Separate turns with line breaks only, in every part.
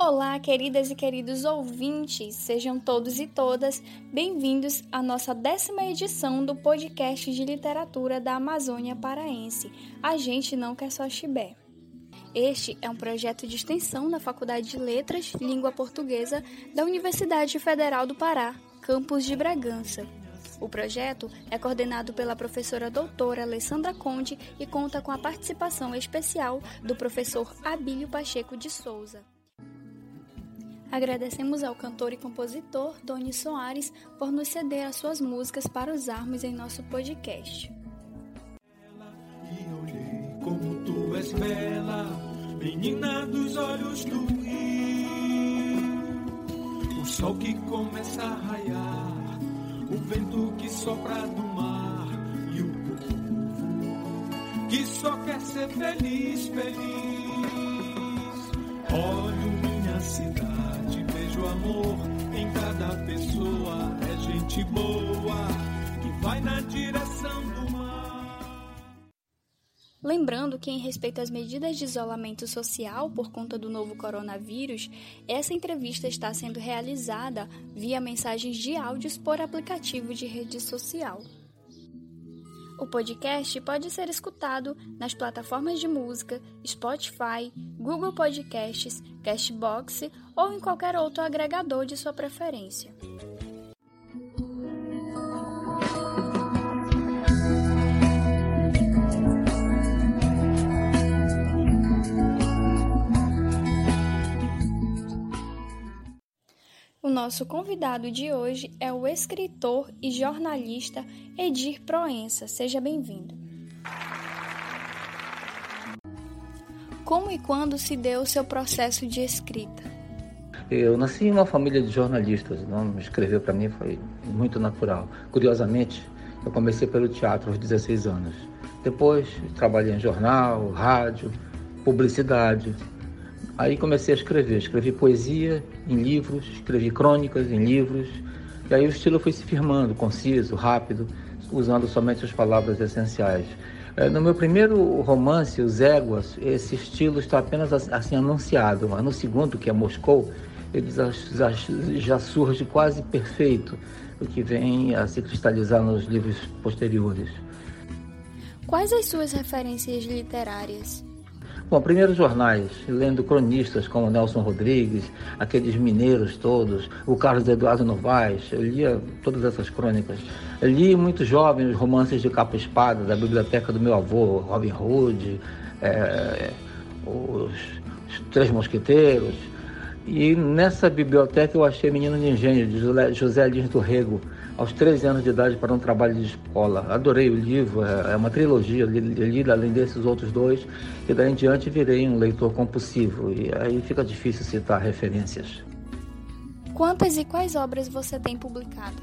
Olá, queridas e queridos ouvintes, sejam todos e todas bem-vindos à nossa décima edição do podcast de literatura da Amazônia Paraense. A gente não quer só chibé. Este é um projeto de extensão da Faculdade de Letras, Língua Portuguesa da Universidade Federal do Pará, campus de Bragança. O projeto é coordenado pela professora doutora Alessandra Conde e conta com a participação especial do professor Abílio Pacheco de Souza. Agradecemos ao cantor e compositor Doni Soares por nos ceder as suas músicas para usarmos em nosso podcast.
E olhei como tu és bela, menina dos olhos do rio. O sol que começa a raiar, o vento que sopra do mar e o povo que só quer ser feliz, feliz. Olho minha cidade gente boa que vai na direção do mar.
Lembrando que, em respeito às medidas de isolamento social por conta do novo coronavírus, essa entrevista está sendo realizada via mensagens de áudios por aplicativo de rede social. O podcast pode ser escutado nas plataformas de música Spotify, Google Podcasts, Castbox ou em qualquer outro agregador de sua preferência. O nosso convidado de hoje é o escritor e jornalista Edir Proença. Seja bem-vindo. Como e quando se deu o seu processo de escrita?
Eu nasci em uma família de jornalistas, não escrever para mim foi muito natural. Curiosamente, eu comecei pelo teatro aos 16 anos. Depois trabalhei em jornal, rádio, publicidade, Aí comecei a escrever, escrevi poesia em livros, escrevi crônicas em livros, e aí o estilo foi se firmando, conciso, rápido, usando somente as palavras essenciais. É, no meu primeiro romance, Os Éguas, esse estilo está apenas assim anunciado, mas no segundo, que é Moscou, ele já, surge quase perfeito, o que vem a se cristalizar nos livros posteriores.
Quais as suas referências literárias?
Bom, primeiro jornais, lendo cronistas como Nelson Rodrigues, aqueles mineiros todos, o Carlos Eduardo Novaes, eu lia todas essas crônicas. Eu li muito jovem os romances de capa espada da biblioteca do meu avô, Robin Hood, é, os, os Três Mosqueteiros. E nessa biblioteca eu achei Menino de Engenho, de José Lins do Rego, aos 13 anos de idade para um trabalho de escola. Adorei o livro, é, é uma trilogia, li, li além desses outros dois, e daí em diante virei um leitor compulsivo, e aí fica difícil citar referências.
Quantas e quais obras você tem publicado?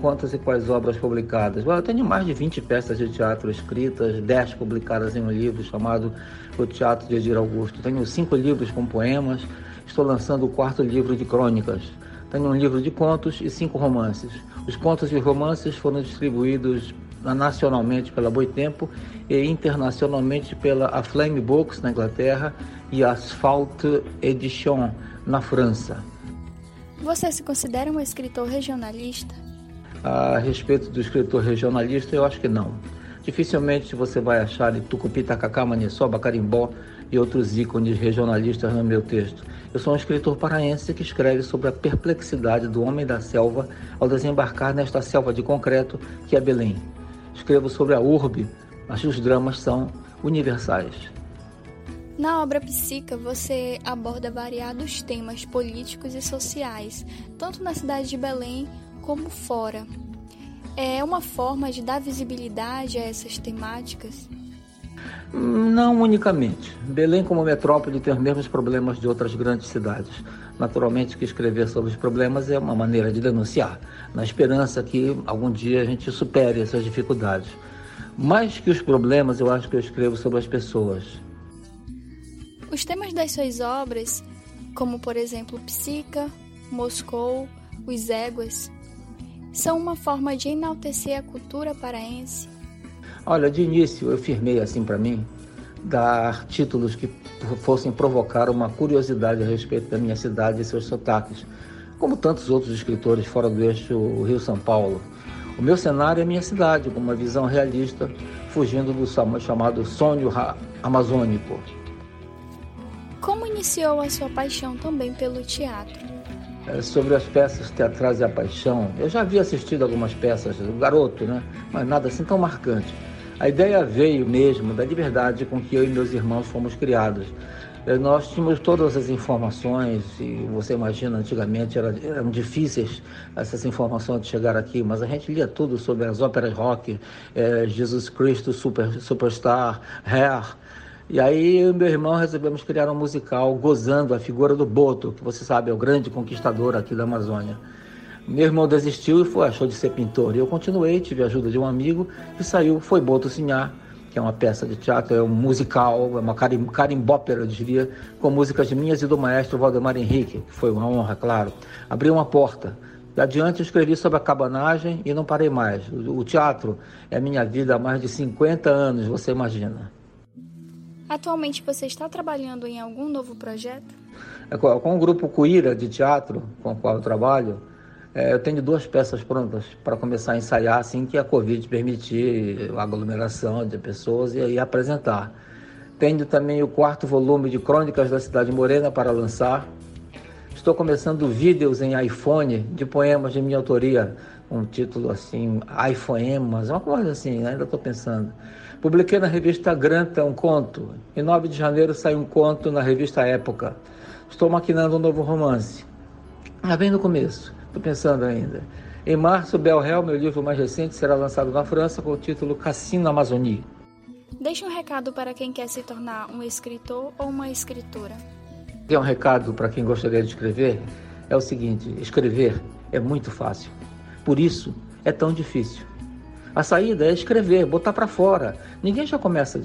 Quantas e quais obras publicadas? eu tenho mais de 20 peças de teatro escritas, 10 publicadas em um livro chamado O Teatro de Edir Augusto. Tenho cinco livros com poemas, estou lançando o quarto livro de crônicas. Tenho um livro de contos e cinco romances. Os contos e romances foram distribuídos nacionalmente pela Boitempo e internacionalmente pela A Flame Books na Inglaterra e Asphalt Edition na França.
Você se considera um escritor regionalista?
A respeito do escritor regionalista, eu acho que não. Dificilmente você vai achar em Tucupi, Tacacá, Maniçoba, Carimbó e outros ícones regionalistas no meu texto. Eu sou um escritor paraense que escreve sobre a perplexidade do homem da selva ao desembarcar nesta selva de concreto que é Belém. Escrevo sobre a urbe, mas os dramas são universais.
Na obra Psica, você aborda variados temas políticos e sociais, tanto na cidade de Belém como fora. É uma forma de dar visibilidade a essas temáticas?
Não unicamente. Belém, como metrópole, tem os mesmos problemas de outras grandes cidades. Naturalmente, que escrever sobre os problemas é uma maneira de denunciar, na esperança que algum dia a gente supere essas dificuldades. Mais que os problemas, eu acho que eu escrevo sobre as pessoas.
Os temas das suas obras, como por exemplo Psica, Moscou, Os Éguas, são uma forma de enaltecer a cultura paraense
Olha, de início eu firmei assim para mim, dar títulos que fossem provocar uma curiosidade a respeito da minha cidade e seus sotaques, como tantos outros escritores fora do eixo Rio-São Paulo. O meu cenário é minha cidade, com uma visão realista, fugindo do chamado sonho amazônico.
Como iniciou a sua paixão também pelo teatro?
É, sobre as peças teatrais e a paixão, eu já havia assistido algumas peças, do garoto, né? mas nada assim tão marcante. A ideia veio mesmo da liberdade com que eu e meus irmãos fomos criados. É, nós tínhamos todas as informações, e você imagina, antigamente era, eram difíceis essas informações de chegar aqui, mas a gente lia tudo sobre as óperas rock, é, Jesus Cristo, Super, Superstar, Hair. E aí eu e meu irmão resolvemos criar um musical gozando a figura do Boto, que você sabe é o grande conquistador aqui da Amazônia. Meu irmão desistiu e foi, achou de ser pintor. E eu continuei, tive a ajuda de um amigo e saiu, foi Boto Sinhá, que é uma peça de teatro, é um musical, é uma carim, carimbópera, eu diria, com músicas minhas e do maestro Valdemar Henrique, que foi uma honra, claro. Abriu uma porta. E adiante eu escrevi sobre a cabanagem e não parei mais. O, o teatro é minha vida há mais de 50 anos, você imagina.
Atualmente você está trabalhando em algum novo projeto?
É, com o grupo Cuíra de teatro, com o qual eu trabalho, é, eu tenho duas peças prontas para começar a ensaiar assim que a Covid permitir a aglomeração de pessoas e aí apresentar. Tenho também o quarto volume de Crônicas da Cidade Morena para lançar. Estou começando vídeos em iPhone de poemas de minha autoria, um título assim, iPhonemas, uma coisa assim, ainda estou pensando. Publiquei na revista Granta um conto. Em 9 de janeiro saiu um conto na revista Época. Estou maquinando um novo romance. Já bem no começo. Estou pensando ainda. Em março, Belhel, meu livro mais recente, será lançado na França com o título Cassino Amazonie.
Deixe um recado para quem quer se tornar um escritor ou uma escritora.
Tem um recado para quem gostaria de escrever? É o seguinte: escrever é muito fácil. Por isso, é tão difícil. A saída é escrever, botar para fora. Ninguém já começa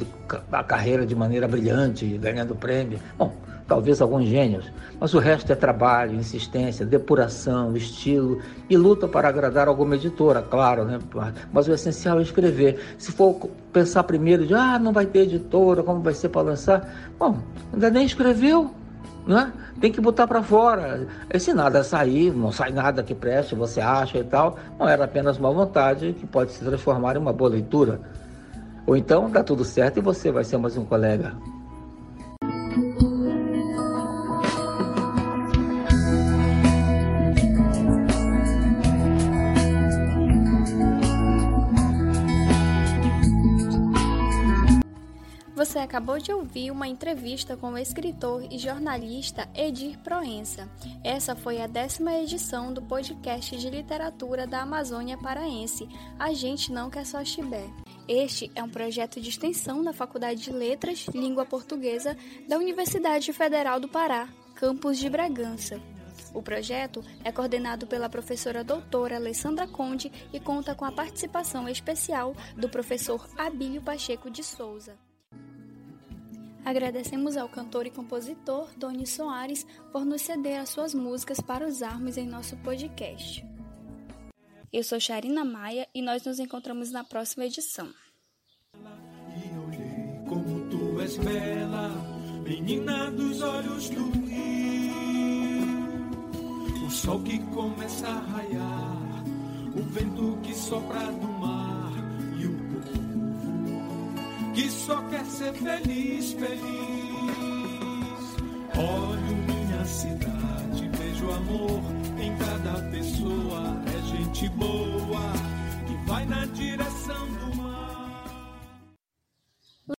a carreira de maneira brilhante, ganhando prêmio. Bom, talvez alguns gênios, mas o resto é trabalho, insistência, depuração, estilo e luta para agradar alguma editora, claro, né? Mas o essencial é escrever. Se for pensar primeiro de, ah, não vai ter editora, como vai ser para lançar? Bom, ainda nem escreveu, né? Tem que botar para fora. E se nada sair, não sai nada que preste, você acha e tal, não era apenas uma vontade que pode se transformar em uma boa leitura. Ou então dá tudo certo e você vai ser mais um colega.
Acabou de ouvir uma entrevista com o escritor e jornalista Edir Proença. Essa foi a décima edição do podcast de literatura da Amazônia Paraense. A gente não quer só chibé. Este é um projeto de extensão da Faculdade de Letras, Língua Portuguesa da Universidade Federal do Pará, campus de Bragança. O projeto é coordenado pela professora doutora Alessandra Conde e conta com a participação especial do professor Abílio Pacheco de Souza. Agradecemos ao cantor e compositor Doni Soares por nos ceder as suas músicas para usarmos em nosso podcast. Eu sou Charina Maia e nós nos encontramos na próxima edição.
E olhei como tu és bela, menina dos olhos do rio. O sol que começa a raiar, o vento que sopra do que só quer ser feliz, feliz. Olho minha cidade, vejo amor em cada pessoa. É gente boa que vai na direção do mar.